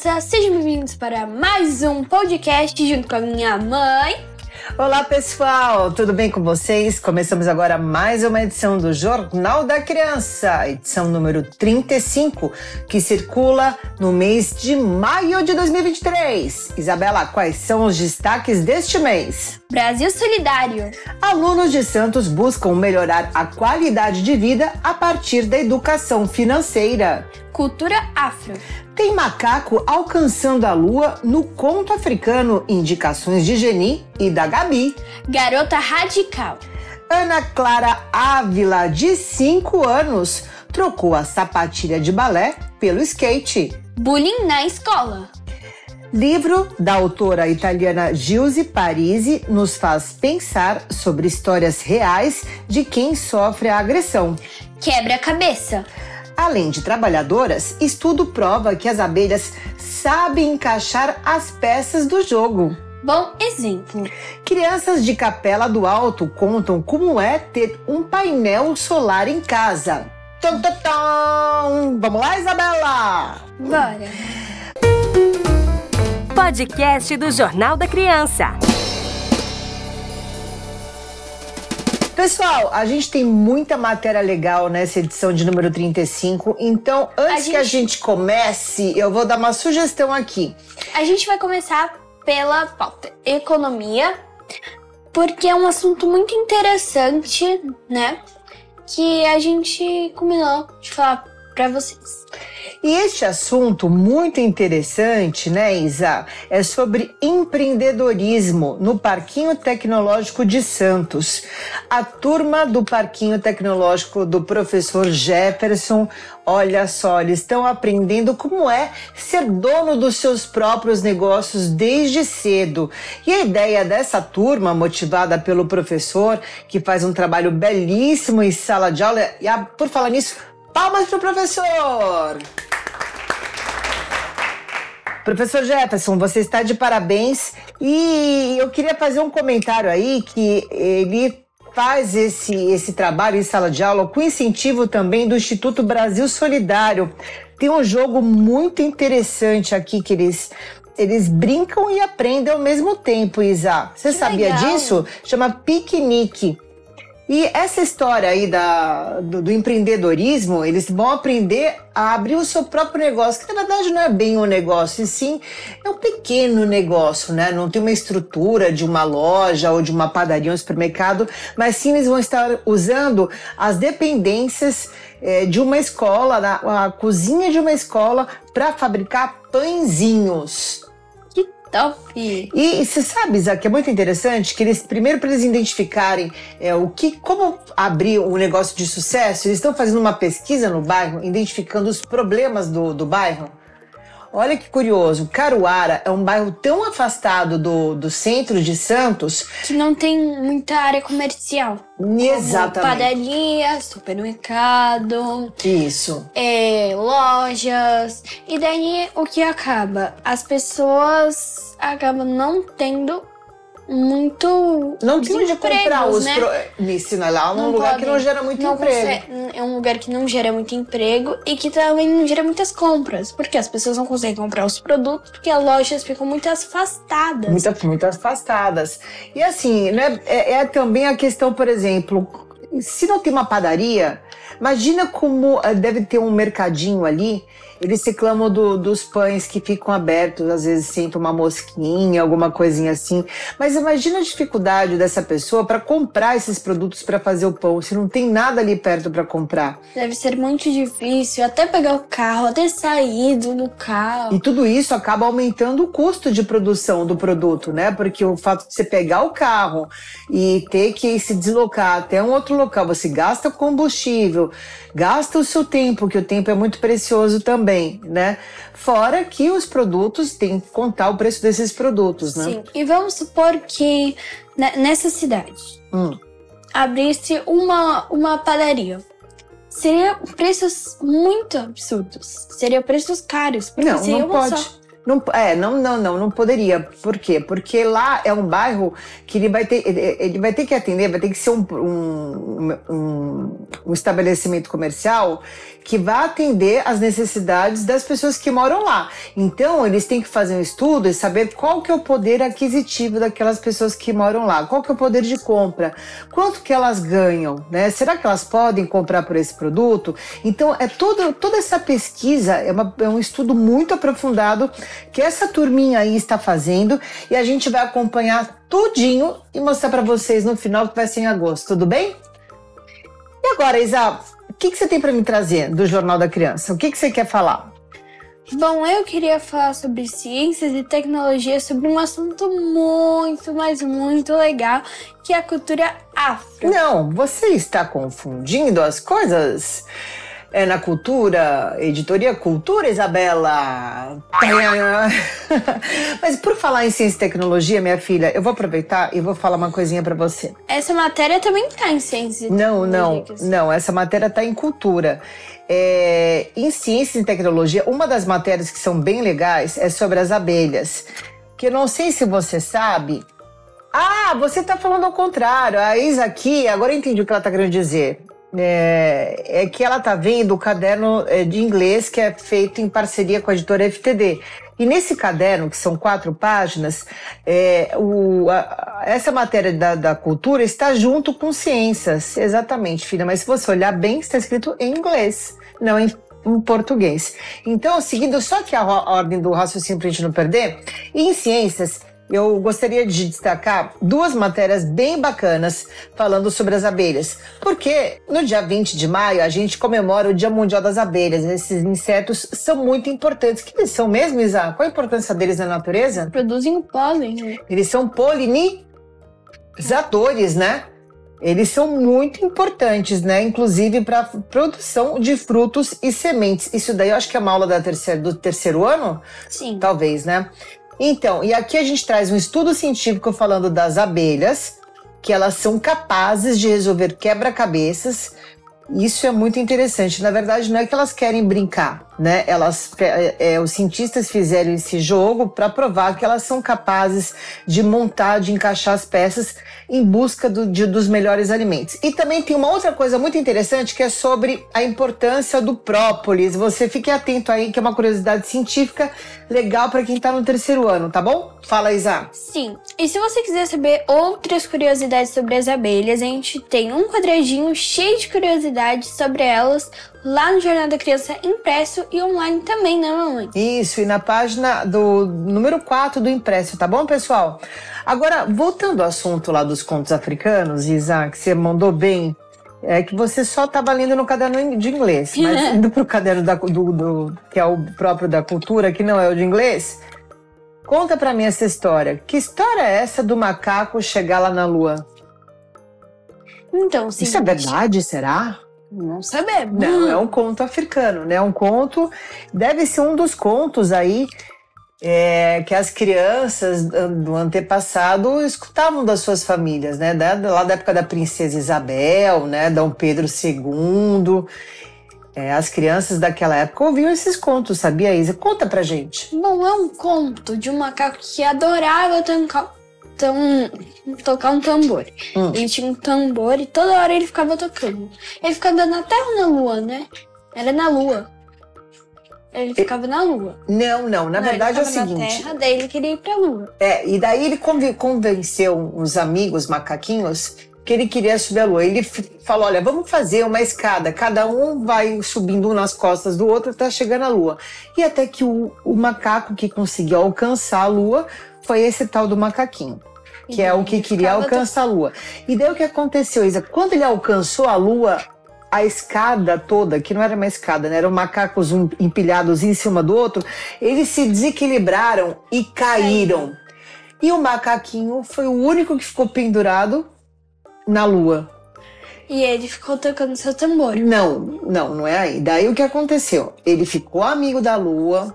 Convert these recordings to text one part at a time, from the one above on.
Criança, sejam bem-vindos para mais um podcast junto com a minha mãe. Olá pessoal, tudo bem com vocês? Começamos agora mais uma edição do Jornal da Criança, edição número 35, que circula no mês de maio de 2023. Isabela, quais são os destaques deste mês? Brasil Solidário. Alunos de Santos buscam melhorar a qualidade de vida a partir da educação financeira. Cultura Afro. Tem macaco alcançando a lua no conto africano Indicações de Geni e da Gabi. Garota Radical. Ana Clara Ávila, de 5 anos, trocou a sapatilha de balé pelo skate. Bullying na escola. Livro da autora italiana Gilze Parisi nos faz pensar sobre histórias reais de quem sofre a agressão. Quebra-cabeça. Além de trabalhadoras, estudo prova que as abelhas sabem encaixar as peças do jogo. Bom exemplo. Crianças de Capela do Alto contam como é ter um painel solar em casa. Tum, tum, tum. Vamos lá, Isabela? Bora. Podcast do Jornal da Criança. Pessoal, a gente tem muita matéria legal nessa edição de número 35. Então, antes A que a gente- gente comece, eu vou dar uma sugestão aqui. A gente vai começar pela pauta economia, porque é um assunto muito interessante, né? Que a gente combinou de falar pra vocês. E este assunto muito interessante, né, Isa, é sobre empreendedorismo no Parquinho Tecnológico de Santos. A turma do Parquinho Tecnológico do professor Jefferson, olha só, eles estão aprendendo como é ser dono dos seus próprios negócios desde cedo. E a ideia dessa turma, motivada pelo professor, que faz um trabalho belíssimo em sala de aula, e ah, por falar nisso, palmas para o professor! Professor Jefferson, você está de parabéns e eu queria fazer um comentário aí que ele faz esse, esse trabalho em sala de aula com incentivo também do Instituto Brasil Solidário. Tem um jogo muito interessante aqui que eles eles brincam e aprendem ao mesmo tempo, Isa. Você Que sabia legal. disso? Chama piquenique. E essa história aí da, do, do empreendedorismo, eles vão aprender a abrir o seu próprio negócio, que na verdade não é bem um negócio, e sim é um pequeno negócio, né? Não tem uma estrutura de uma loja ou de uma padaria, um supermercado, mas sim eles vão estar usando as dependências eh, de uma escola, a cozinha de uma escola, para fabricar pãezinhos. Top! E você sabe, Isaac, é muito interessante que eles, primeiro para eles identificarem é, o que, como abrir um negócio de sucesso, eles estão fazendo uma pesquisa no bairro, identificando os problemas do, do bairro. Olha que curioso, Caruara é um bairro tão afastado do, do centro de Santos. Que não tem muita área comercial. Exatamente. Padaria, supermercado, Isso. é, lojas. E daí o que acaba? As pessoas acabam não tendo muito. Não tem onde comprar os. né? Pro... Ensina lá, é um Não lugar que não gera muito não emprego. consegue- é um lugar que não gera muito emprego e que também não gera muitas compras. Porque as pessoas não conseguem comprar os produtos porque as lojas ficam muito afastadas. Muitas, muito afastadas. E assim, né, é, é também a questão, por exemplo, se não tem uma padaria, imagina como eh, deve ter um mercadinho ali Eles reclamam do, dos pães que ficam abertos, às vezes sente uma mosquinha, alguma coisinha assim. Mas imagina a dificuldade dessa pessoa para comprar esses produtos para fazer o pão, se não tem nada ali perto para comprar. Deve ser muito difícil até pegar o carro, até sair do carro. E tudo isso acaba aumentando o custo de produção do produto, né? Porque o fato de você pegar o carro e ter que se deslocar até um outro local, você gasta combustível, gasta o seu tempo, que o tempo é muito precioso também, né? Fora que os produtos têm que contar o preço desses produtos, né? Sim, e vamos supor que nessa cidade hum. abrisse uma, uma padaria. Seria preços muito absurdos. Seriam preços caros. Porque não, não pode. Só não, é, não, não, não, não poderia. Por quê? Porque lá é um bairro que ele vai ter, ele, ele vai ter que atender, vai ter que ser um, um, um, um estabelecimento comercial que vai atender as necessidades das pessoas que moram lá. Então, eles têm que fazer um estudo e saber qual que é o poder aquisitivo daquelas pessoas que moram lá, qual que é o poder de compra, quanto que elas ganham, né? Será que elas podem comprar por esse produto? Então, é toda, toda essa pesquisa, é, uma, é um estudo muito aprofundado que essa turminha aí está fazendo e a gente vai acompanhar tudinho e mostrar para vocês no final que vai ser em agosto, tudo bem? E agora, Isa, o que, que você tem para me trazer do Jornal da Criança? O que, que você quer falar? Bom, eu queria falar sobre ciências e tecnologia, sobre um assunto muito, mas muito legal, que é a cultura afro. Não, você está confundindo as coisas é, na cultura, editoria Cultura, Isabela. Mas por falar em ciência e tecnologia, minha filha, eu vou aproveitar e vou falar uma coisinha para você. Essa matéria também tá em ciência e Não, não, não. Essa matéria tá em cultura. É, em ciência e tecnologia, uma das matérias que são bem legais é sobre as abelhas. Que eu não sei se você sabe, ah, você está falando ao contrário. A Isa aqui, agora eu entendi o que ela está querendo dizer é, é, que ela está vendo o caderno é, de inglês que é feito em parceria com a editora FTD. E nesse caderno, que são quatro páginas, é, o, a, essa matéria da, da, cultura está junto com ciências. Exatamente, filha. Mas se você olhar bem, está escrito em inglês, não em, em português. Então, seguindo só que a ordem do raciocínio para a gente não perder, em ciências eu gostaria de destacar duas matérias bem bacanas falando sobre as abelhas. Porque no dia 20 de maio a gente comemora o Dia Mundial das Abelhas. Esses insetos são muito importantes. Que eles são mesmo, Isa? Qual a importância deles na natureza? Produzem pólen. Né? Eles são polinizadores, né? Eles são muito importantes, né? Inclusive para produção de frutos e sementes. Isso daí eu acho que é uma aula da terceira, do terceiro ano? Sim. Talvez, né? Então, e aqui a gente traz um estudo científico falando das abelhas, que elas são capazes de resolver quebra-cabeças. Isso é muito interessante. Na verdade, não é que elas querem brincar, né? Elas, é, é, os cientistas fizeram esse jogo para provar que elas são capazes de montar, de encaixar as peças em busca do, de, dos melhores alimentos. E também tem uma outra coisa muito interessante que é sobre a importância do própolis. Você fique atento aí, que é uma curiosidade científica legal para quem está no terceiro ano, tá bom? Fala, Isa. Sim. E se você quiser saber outras curiosidades sobre as abelhas, a gente tem um quadradinho cheio de curiosidades sobre elas lá no Jornal da Criança impresso e online também, né, mamãe? Isso, e na página do número 4 do impresso, tá bom, pessoal? Agora, voltando ao assunto lá dos contos africanos, Isa, que você mandou bem, é que você só estava lendo no caderno de inglês, mas indo para o caderno da, do, do, que é o próprio da cultura, que não é o de inglês, conta para mim essa história. Que história é essa do macaco chegar lá na lua? Então, sim. Isso é verdade, será? Não sabemos. Não, é um conto africano, né? Um conto, deve ser um dos contos aí é, que as crianças do antepassado escutavam das suas famílias, né? Da, lá da época da princesa Isabel, né? Dom Pedro II. É, as crianças daquela época ouviam esses contos, sabia, Isa? Conta pra gente. Bom, é um conto de um macaco que adorava tancar, tam, tocar um tambor. Hum. Ele tinha um tambor e toda hora ele ficava tocando. Ele ficava na Terra ou na Lua, né? Era na Lua. Ele ficava na Lua. Não, não. Na não, verdade é o seguinte. Na Terra, daí ele queria ir pra Lua. É, e daí ele convenceu os amigos macaquinhos que ele queria subir a lua. Ele falou: olha, vamos fazer uma escada, cada um vai subindo um nas costas do outro até chegar na lua. E até que o, o macaco que conseguiu alcançar a lua foi esse tal do macaquinho. Que é o que queria alcançar a lua. E daí o que aconteceu, Isa? Quando ele alcançou a lua, a escada toda, que não era uma escada, né? eram macacos empilhados em cima do outro, eles se desequilibraram e caíram. E o macaquinho foi o único que ficou pendurado na lua. E ele ficou tocando seu tambor. Não, não, não é aí. Daí o que aconteceu? Ele ficou amigo da lua,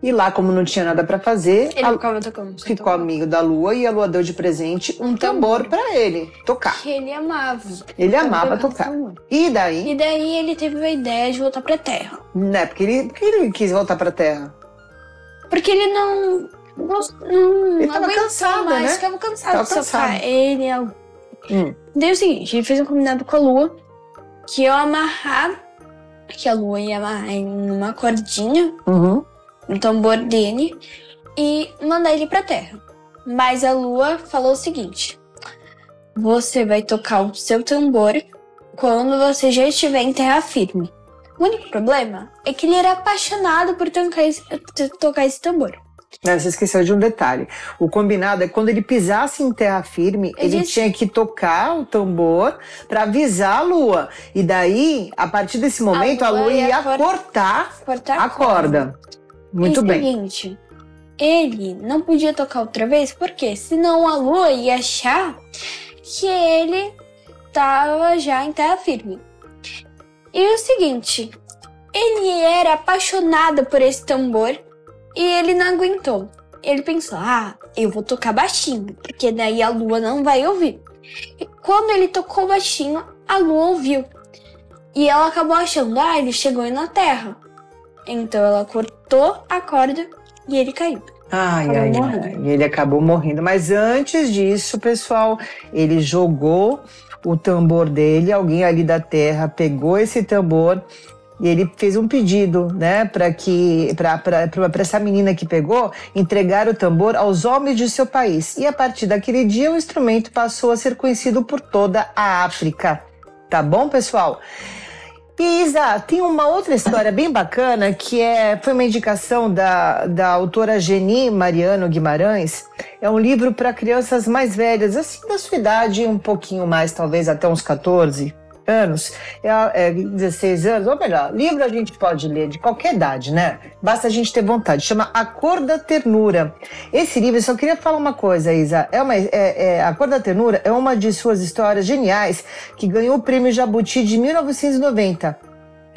e lá, como não tinha nada para fazer, ele ficava tocando. Ficou amigo da Lua e a Lua deu de presente um tambor para ele tocar. Que ele amava. Ele amava tocar. E daí? E daí ele teve a ideia de voltar pra Terra. Né? Porque ele, porque ele quis voltar pra Terra. Porque ele não. Não, não ele tava cansado, mais, né? Ficava cansado tava de. Cansado. Ele. É hum. Daí é o seguinte, ele fez um combinado com a Lua que eu amarrar. Que a Lua ia amarrar em uma cordinha. Uhum tambor dele e mandar ele para Terra. Mas a Lua falou o seguinte: você vai tocar o seu tambor quando você já estiver em terra firme. O único problema é que ele era apaixonado por tocar esse, tocar esse tambor. Não, você esqueceu de um detalhe. O combinado é quando ele pisasse em terra firme, ele, ele disse... tinha que tocar o tambor para avisar a lua. E daí, a partir desse momento, a lua, a lua ia, ia cortar, cortar, a corda. corda. Muito bem. seguinte, ele não podia tocar outra vez, porque senão a lua ia achar que ele estava já em terra firme. E o seguinte, ele era apaixonado por esse tambor e ele não aguentou. Ele pensou: ah, eu vou tocar baixinho, porque daí a lua não vai ouvir. E quando ele tocou baixinho, a lua ouviu. E ela acabou achando: ah, ele chegou na terra. Então ela cortou a corda e ele caiu. Ai, ai, ai. Ele acabou morrendo. Mas antes disso, pessoal, ele jogou o tambor dele. Alguém ali da terra pegou esse tambor e ele fez um pedido, né, para que para essa menina que pegou entregar o tambor aos homens de seu país. E a partir daquele dia o instrumento passou a ser conhecido por toda a África. Tá bom, pessoal? E Isa, tem uma outra história bem bacana que é, foi uma indicação da, da autora Geni Mariano Guimarães. É um livro para crianças mais velhas, assim da sua idade, um pouquinho mais, talvez até uns 14 anos, é, é 16 anos, ou melhor, livro a gente pode ler de qualquer idade, né? Basta a gente ter vontade. Chama A Cor da Ternura. Esse livro, eu só queria falar uma coisa, Isa. É uma, é, é, a Cor da Ternura é uma de suas histórias geniais que ganhou o prêmio Jabuti de 1990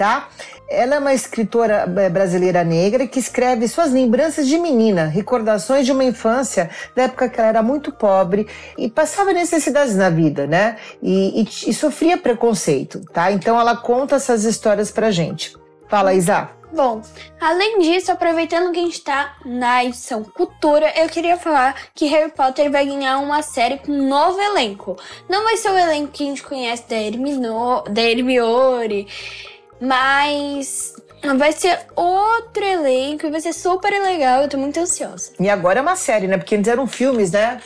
tá? Ela é uma escritora eh, brasileira negra que escreve suas lembranças de menina, recordações de uma infância da época que ela era muito pobre e passava necessidades na vida, né? E, e, e sofria preconceito, tá? Então ela conta essas histórias pra gente. Fala, Isa. Bom, além disso, aproveitando que a gente está na edição Cultura, eu queria falar que Harry Potter vai ganhar uma série com um novo elenco. Não vai ser o elenco que a gente conhece da, Hermino, da Hermione, mas vai ser outro elenco e vai ser super legal. Eu tô muito ansiosa. E agora é uma série, né? Porque antes eram filmes, né?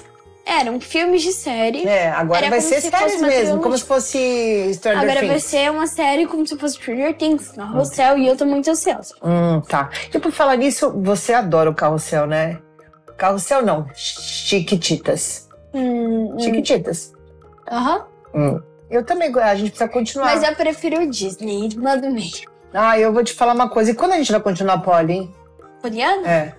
Eram filmes de série. É, agora Era vai ser séries mesmo, como se fosse Stranger agora Things. vai ser uma série como se fosse Stranger Things, Carrossel, hum. e eu tô muito ansiosa. Hum, tá. E por falar nisso, você adora o Carrossel, né? Carrossel não, Chiquititas. Hum, hum. Chiquititas. Aham. Hum. Eu também, a gente precisa continuar. Mas eu prefiro o Disney, irmã do meio. Ah, eu vou te falar uma coisa. E quando a gente vai continuar Polly, hein? Poliana? É.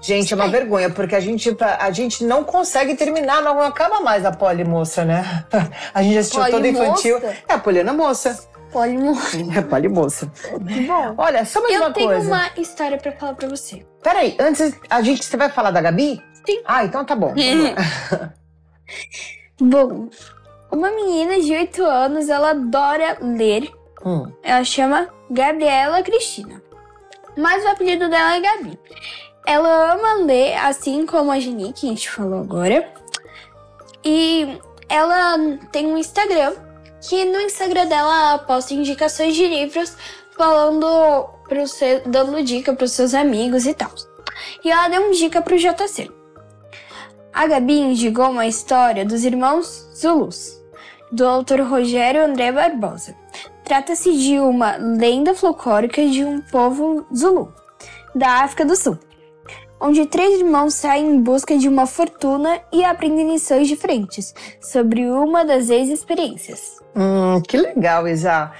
Gente, é uma vergonha, porque a gente, a gente não consegue terminar, não acaba mais a Polly moça, né? A gente assistiu toda infantil. É a Poliana moça. Polly moça. É Polly moça. Bom, Olha, só mais uma coisa. Eu tenho uma história pra falar pra você. Peraí, antes, a gente, você vai falar da Gabi? Sim. Ah, então tá bom. bom, uma menina de 8 anos, ela adora ler. Hum. Ela chama Gabriela Cristina. Mas o apelido dela é Gabi. Ela ama ler, assim como a Geni, que a gente falou agora. E ela tem um Instagram, que no Instagram dela posta indicações de livros, falando pro seu, dando dica para os seus amigos e tal. E ela deu uma dica pro JC. A A Gabi indicou uma história dos irmãos Zulus, do autor Rogério André Barbosa. Trata-se de uma lenda folclórica de um povo Zulu, da África do Sul, onde três irmãos saem em busca de uma fortuna e aprendem lições diferentes sobre uma das ex-experiências. Hum, que legal, Isa.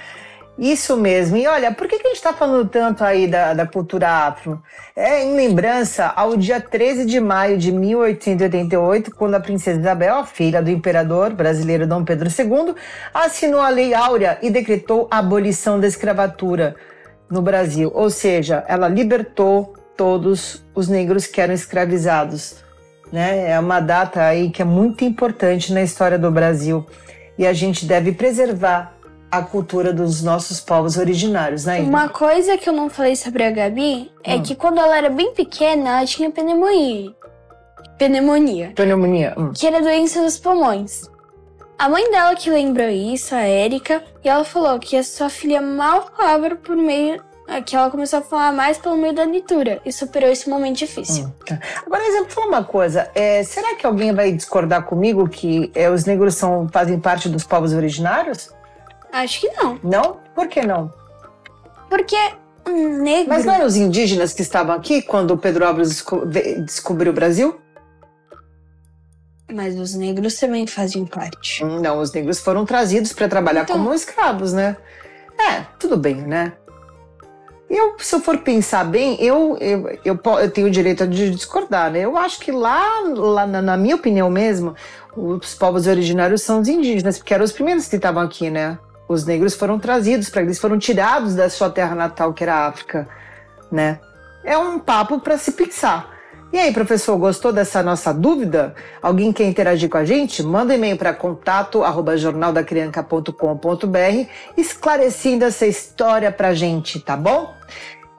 Isso mesmo. E olha, por que, a gente está falando tanto aí da, da cultura afro? É em lembrança ao dia 13 de maio de 1888, quando a princesa Isabel, filha do imperador brasileiro Dom Pedro II, assinou a Lei Áurea e decretou a abolição da escravatura no Brasil. Ou seja, ela libertou todos os negros que eram escravizados. Né? É uma data aí que é muito importante na história do Brasil e a gente deve preservar a cultura dos nossos povos originários, né? Ida? Uma coisa que eu não falei sobre a Gabi é Hum. que quando ela era bem pequena, ela tinha pneumonia. Pneumonia. Pneumonia. Hum. que era doença dos pulmões. A mãe dela que lembrou isso, a Érica, e ela falou que a sua filha mal falava por meio. que ela começou a falar mais pelo meio da leitura e superou esse momento difícil. Hum, tá. Agora, exemplo, fala uma coisa. é, será que alguém vai discordar comigo que é, os negros são, fazem parte dos povos originários? Acho que não. Não? Por que não? Porque negro. Mas não eram os indígenas que estavam aqui quando o Pedro Álvares desco- descobriu o Brasil? Mas os negros também fazem parte. Hum, Não, os negros foram trazidos para trabalhar Então. como escravos, né? É, tudo bem, né? Eu, se eu for pensar bem, eu, eu, eu, eu tenho o direito de discordar, né? Eu acho que lá, lá na, na minha opinião mesmo, os povos originários são os indígenas, porque eram os primeiros que estavam aqui, né? Os negros foram trazidos para eles foram tirados da sua terra natal, que era a África, né? É um papo para se pensar. E aí, professor, gostou dessa nossa dúvida? Alguém quer interagir com a gente? Manda e-mail para contato arroba jornaldacrianca.com.br esclarecendo essa história pra gente, tá bom?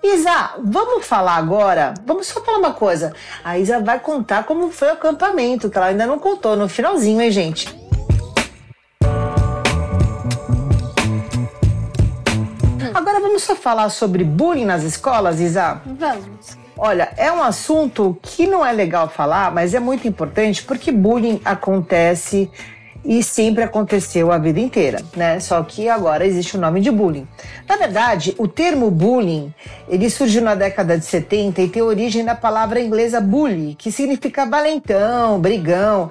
Isa, vamos falar agora? Vamos só falar uma coisa. A Isa vai contar como foi o acampamento, que ela ainda não contou no finalzinho, hein, gente? Agora vamos só falar sobre bullying nas escolas, Isa? Vamos. Olha, é um assunto que não é legal falar, mas é muito importante porque bullying acontece e sempre aconteceu a vida inteira, né? Só que agora existe o nome de bullying. Na verdade, o termo bullying, ele surgiu na década de 70 e tem origem na palavra inglesa bully, que significa valentão, brigão,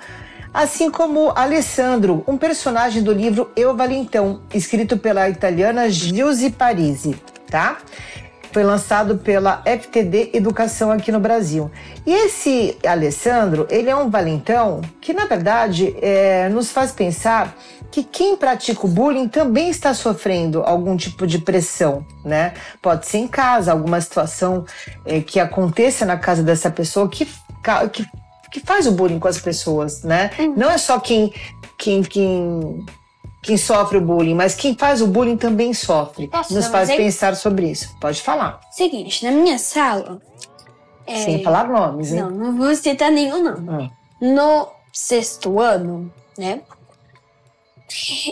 assim como Alessandro, um personagem do livro Eu Valentão, escrito pela italiana Gilze Parisi, tá? Foi lançado pela FTD Educação aqui no Brasil. E esse Alessandro, ele é um valentão que, na verdade, é, nos faz pensar que quem pratica o bullying também está sofrendo algum tipo de pressão, né? Pode ser em casa, alguma situação é, que aconteça na casa dessa pessoa que, que, que faz o bullying com as pessoas, né? Não é só quem, quem, quem, quem sofre o bullying, mas quem faz o bullying também sofre. Posso Nos faz pensar sobre isso. Pode falar. Seguinte, na minha sala. é, Sem falar nomes, hein? Não, não vou citar nenhum, não. Hum. No sexto ano, né?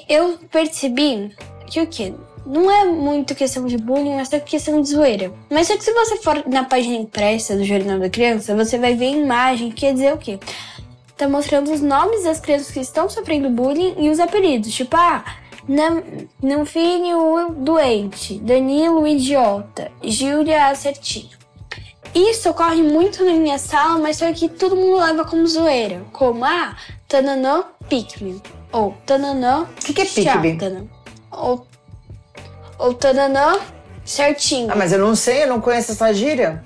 Eu percebi que o quê? Não é muito questão de bullying, mas é questão de zoeira. Mas só que se você for na página impressa do Jornal da Criança, você vai ver a imagem que quer dizer o quê? Tá mostrando os nomes das crianças que estão sofrendo bullying e os apelidos. Tipo, ah, Nam- Nanfine doente, Danilo o idiota, Júlia a certinho. Isso ocorre muito na minha sala, mas só que todo mundo leva como zoeira. Como, ah, Tananã Pikmin. Ou Tananã O que, que é Pikmin? Ou, ou Tananã certinho. Ah, mas eu não sei, eu não conheço essa gíria.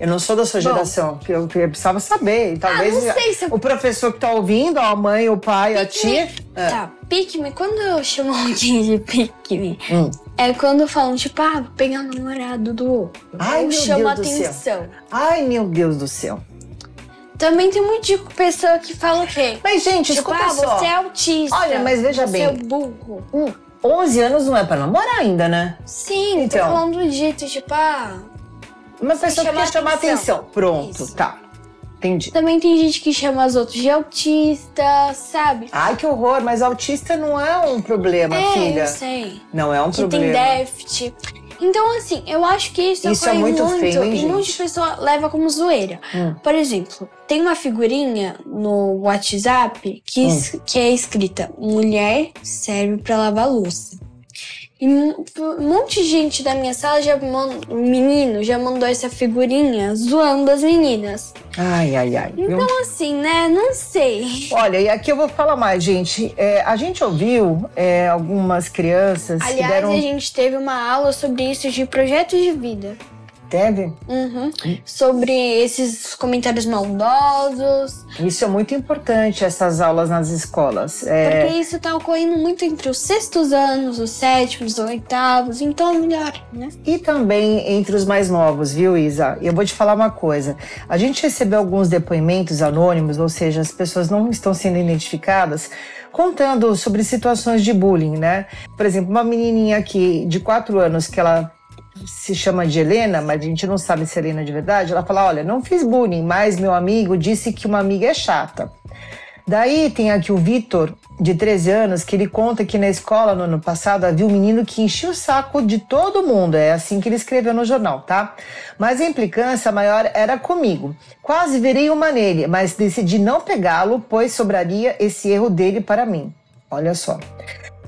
Eu não sou da sua Bom. geração, que eu, eu precisava saber. E talvez não sei se eu- o professor que tá ouvindo, a mãe, o pai, a tia. É. Tá, Pikmin, quando eu chamo alguém de Pikmin, Hum. é quando falam, tipo, ah, vou pegar o namorado do outro. Ai, Ou meu chama Deus do céu. atenção. Ai, meu Deus do céu. Também tem muito de pessoa que fala o quê? Mas, gente, Tipo, escuta ah, só. você é autista. Olha, mas veja você bem. é burro. Hum, 11 anos não é pra namorar ainda, né? Sim, Então. tô falando do jeito, tipo, ah... Uma pessoa que chamar quer chamar atenção. atenção. Pronto, Isso. tá. Entendi. Também tem gente que chama os outros de autista, sabe? Ai, que horror, mas autista não é um problema, é, filha. eu sei. Não é um Que tem problema. déficit. Então, assim, eu acho que isso, Isso é ocorre muito muito feio, hein, e muita pessoa leva como zoeira. Hum. Por exemplo, tem uma figurinha no WhatsApp que, Hum. que é escrita Mulher serve pra lavar louça. E um monte de gente da minha sala já mandou, menino já mandou essa figurinha zoando as meninas. Ai, ai, ai. Então, assim, né? Não sei. Olha, e aqui eu vou falar mais, gente. É, a gente ouviu é, algumas crianças que Aliás, deram. a gente teve uma aula sobre isso de projetos de vida. Teve? Uhum. Sobre esses comentários maldosos. Isso é muito importante, essas aulas nas escolas. É, Porque isso tá ocorrendo muito entre os sextos anos, os sétimos, os oitavos. Então é melhor, né? E também entre os mais novos, viu, Isa? E eu vou te falar uma coisa. A gente recebeu alguns depoimentos anônimos, ou seja, as pessoas não estão sendo identificadas, contando sobre situações de bullying, né? Por exemplo, uma menininha aqui de quatro anos que ela se chama de Helena, mas a gente não sabe se é Helena de verdade. Ela fala: Olha, não fiz bullying, mas meu amigo disse que uma amiga é chata. Daí tem aqui o Vitor, de 13 anos, que ele conta que na escola no ano passado havia um menino que enchia o saco de todo mundo. É assim que ele escreveu no jornal, tá? Mas a implicância maior era comigo. Quase virei uma nele, mas decidi não pegá-lo, pois sobraria esse erro dele para mim. Olha só.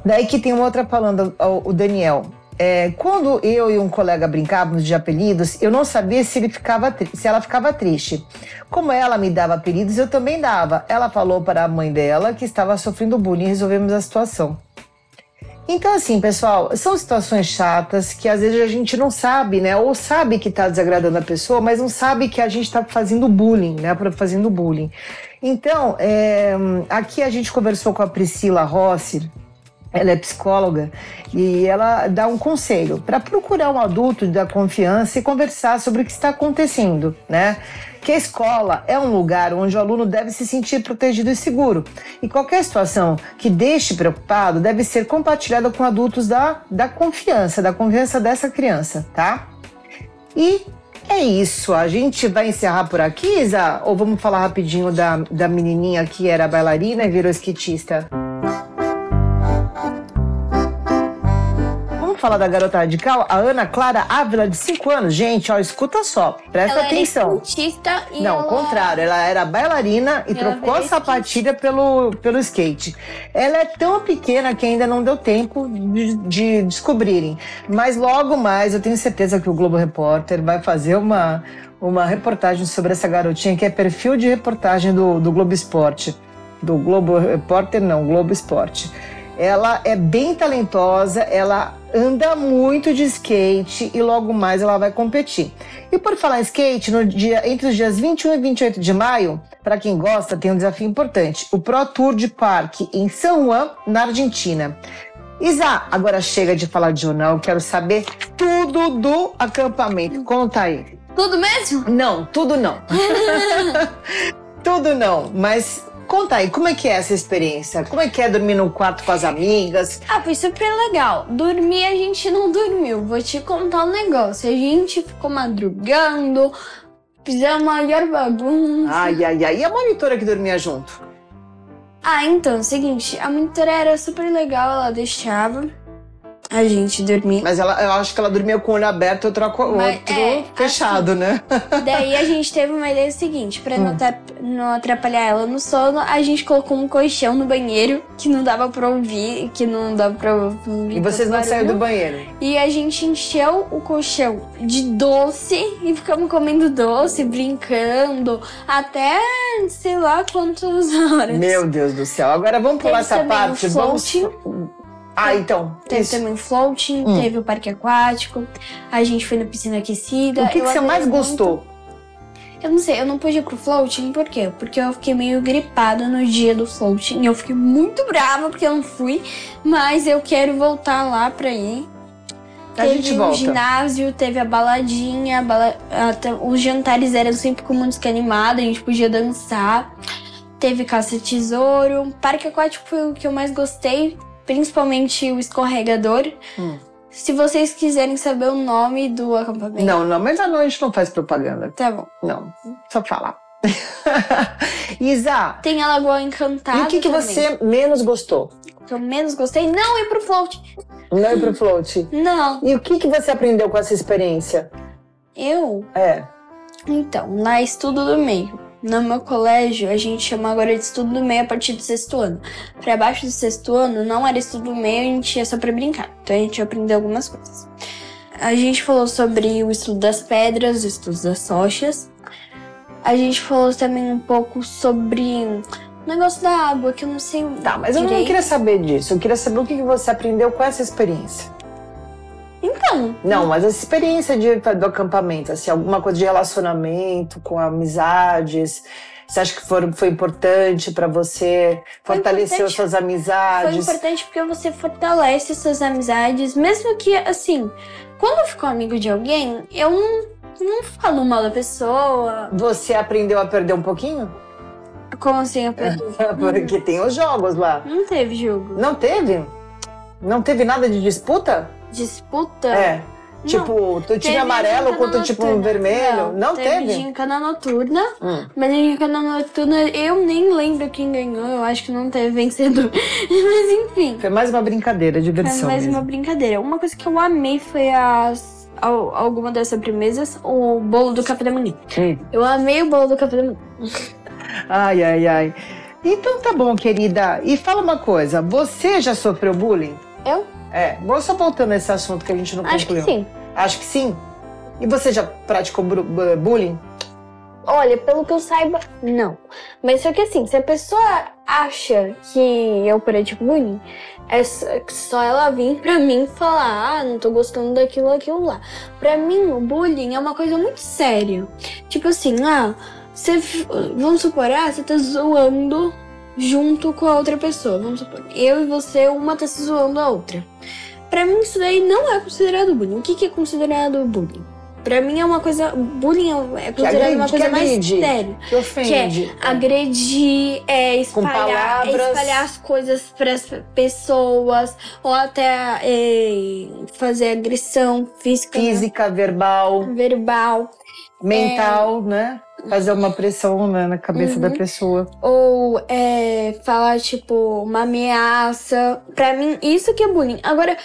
Daí que tem uma outra falando, o o Daniel. É, quando eu e um colega brincávamos de apelidos, eu não sabia se, ele ficava, se ela ficava triste. Como ela me dava apelidos, eu também dava. Ela falou para a mãe dela que estava sofrendo bullying e resolvemos a situação. Então, assim, pessoal, são situações chatas que às vezes a gente não sabe, né? Ou sabe que tá desagradando a pessoa, mas não sabe que a gente tá fazendo bullying, né? Fazendo bullying. Então, é, aqui a gente conversou com a Priscila Rossi, ela é psicóloga e ela dá um conselho para procurar um adulto da confiança e conversar sobre o que está acontecendo, né? Que a escola é um lugar onde o aluno deve se sentir protegido e seguro. E qualquer situação que deixe preocupado deve ser compartilhada com adultos da, da confiança, da confiança dessa criança, tá? E é isso. A gente vai encerrar por aqui, Isa? Ou vamos falar rapidinho da, da menininha que era bailarina e virou skatista? Falar da garota radical? A Ana Clara Ávila, de 5 anos. Gente, ó, escuta só. Presta ela atenção. era e Não, ela... contrário. Ela era bailarina e Ela trocou a sapatilha pelo, pelo skate. Ela é tão pequena que ainda não deu tempo de, de descobrirem. Mas logo mais, eu tenho certeza que o Globo Repórter vai fazer uma, uma reportagem sobre essa garotinha, que é perfil de reportagem do, do Globo Esporte. Do Globo Repórter, não, Globo Esporte. Ela é bem talentosa, ela anda muito de skate e logo mais ela vai competir. E por falar em skate, no dia, entre os dias 21 e 28 de maio, para quem gosta, tem um desafio importante: o Pro Tour de Parque em San Juan, na Argentina. Isa, agora chega de falar de jornal, quero saber tudo do acampamento. Conta aí. Tudo mesmo? Não, tudo não. tudo não, mas conta aí, como é que é essa experiência? Como é que é dormir num quarto com as amigas? Ah, foi super legal. Dormir a gente não dormiu. Vou te contar um negócio. A gente ficou madrugando, fizemos a maior bagunça. Ai, ai, ai. E a monitora que dormia junto? Ah, então, é seguinte, a monitora era super legal, ela deixava a gente dormir. Mas ela, eu acho que ela dormia com o olho aberto e outro, Mas, outro é, fechado, né? Daí a gente teve uma ideia seguinte, pra não, atra- não atrapalhar ela no sono, a gente colocou um colchão no banheiro que não dava pra ouvir, que não dava pra ouvir. E vocês não saíram do banheiro. E a gente encheu o colchão de doce e ficamos comendo doce, brincando, até sei lá quantas horas. Meu Deus do céu. Agora vamos pular essa parte. Vamos. Ah, então. Teve isso. também o floating, Hum. teve o parque aquático, a gente foi na piscina aquecida. O que, que você mais muito. gostou? Eu não sei, eu não pude ir pro floating, por quê? Porque eu fiquei meio gripada no dia do floating. E eu fiquei muito brava porque eu não fui, mas eu quero voltar lá pra ir. A teve gente o volta. ginásio, teve a baladinha, a bala- até- os jantares eram sempre com música animada, a gente podia dançar. Teve caça-tesouro. Parque aquático foi o que eu mais gostei, principalmente o escorregador. Hum. Se vocês quiserem saber o nome do acampamento, Não, não, mas a gente não faz propaganda. tá bom. Não, só falar. Isa, Tem a Lagoa Encantada. e o que, que você menos gostou? O que eu menos gostei? Não ir pro float. Não ir pro float? Não. E o que, que você aprendeu com essa experiência? Eu? É. Então, na estudo do meio. No meu colégio, a gente chama agora de estudo do meio a partir do sexto ano. Pra baixo do sexto ano, não era estudo do meio, a gente ia só pra brincar. Então a gente aprendeu algumas coisas. A gente falou sobre o estudo das pedras, o estudo das rochas. A gente falou também um pouco sobre o negócio da água, que eu não sei. Tá, mas eu não direito. queria saber disso. Eu queria saber o que você aprendeu com essa experiência. Então, Não, mas essa experiência de, do acampamento, assim, alguma coisa de relacionamento, com amizades. Você acha que foi, foi importante pra você? Foi Fortaleceu importante. suas foi amizades? importante porque você fortalece suas amizades, mesmo que, assim, quando eu fico amigo de alguém, eu não, não falo mal da pessoa. Você aprendeu a perder um pouquinho? Como assim? Eu perdi? Porque tem os jogos lá. Não teve jogo. Não teve? Não teve nada de disputa? Disputa? É. Tipo, tu Teve amarelo contra tipo um vermelho? Não, teve? teve? gincana noturna, Hum. mas a gincana noturna eu nem lembro quem ganhou, eu acho que não teve vencedor. mas enfim, Foi mais uma brincadeira, foi diversão mais mesmo. uma brincadeira. Uma coisa que eu amei foi as. al- Alguma das sobremesas, o bolo do café da manhã. Hum. Eu amei o bolo do café da manhã. Ai, ai, ai. Então tá bom, querida. E fala uma coisa, você já sofreu bullying? Eu? É, vou só voltando nesse assunto que a gente não Acho que concluiu. sim. Acho que sim. E você já praticou bullying? Olha, pelo que eu saiba, não. Mas só que assim, se a pessoa acha que eu pratico bullying, é só ela vir pra mim falar, ah, não tô gostando daquilo, aquilo lá. Pra mim, o bullying é uma coisa muito séria. Tipo assim, ah, você. Vamos supor, ah, você tá zoando junto com a outra pessoa. Vamos supor, eu e você, uma tá se zoando a outra. Pra mim, isso daí não é considerado bullying. O que, que é considerado bullying? Pra mim é uma coisa. Bullying é- é considerado uma agride, coisa que mais séria. Que ofende. Agredir, é, espalhar, é palavras. espalhar as coisas pras pessoas, ou até é, fazer agressão física, né? Física, verbal, verbal, mental, né? Fazer uma pressão né, na cabeça Uhum. da pessoa. ou é, falar, tipo, uma ameaça. Pra mim, isso que é bullying. Agora,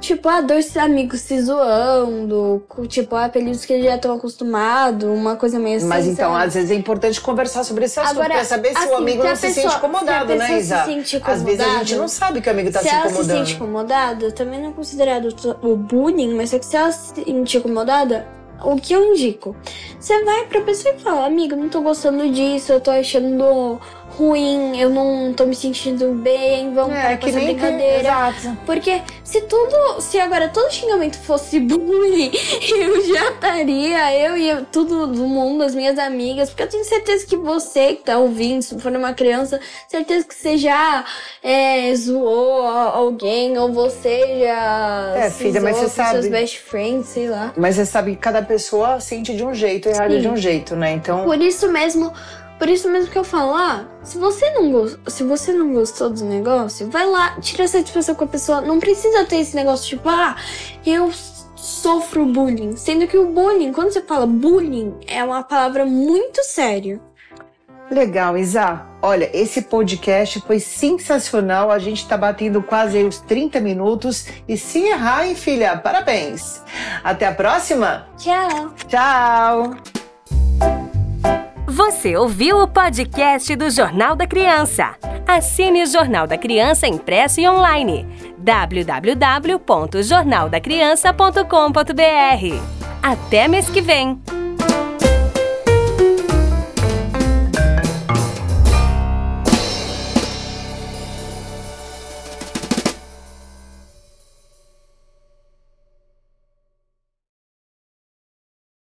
tipo, ah, dois amigos se zoando, com, tipo, apelidos que eles já estão acostumados, uma coisa meio assim. Mas então, às vezes é importante conversar sobre esse assunto Agora, pra saber se assim, o amigo se não se pessoa- sente incomodado, se a né, Isa? se sente Às vezes a gente não sabe que o amigo tá se se ela se incomodando. sente incomodada, também não é considerado o bullying, mas só que se ela se sentir incomodada, o que eu indico? Você vai pra pessoa e fala, amiga, não tô gostando disso, eu tô achando ruim, eu não tô me sentindo bem, vamos É, que essa brincadeira. Exato. Porque se tudo, se agora todo xingamento fosse bullying, eu já estaria, eu e eu- tudo do mundo, as minhas amigas, porque eu tenho certeza que você que tá ouvindo, se for uma criança, certeza que você já é, zoou alguém, ou você já É, filha, mas você com seus sabe. best friends, sei lá. Mas você sabe que cada pessoa sente de um jeito e reage de um jeito, né? Então, Por isso mesmo, por isso mesmo que eu falo, ah, se você não gostou, se você não gostou do negócio, vai lá, tira satisfação com a pessoa. Não precisa ter esse negócio tipo, ah, eu sofro bullying. Sendo que o bullying, quando você fala bullying, é uma palavra muito séria. legal, Isa. Olha, esse podcast foi sensacional. A gente tá batendo quase os 30 minutos. E se errar, hein, filha? Parabéns. Até a próxima. Tchau! Tchau. Você ouviu o podcast do Jornal da Criança? Assine o Jornal da Criança impresso e online. www.jornaldacriança.com.br. Até mês que vem!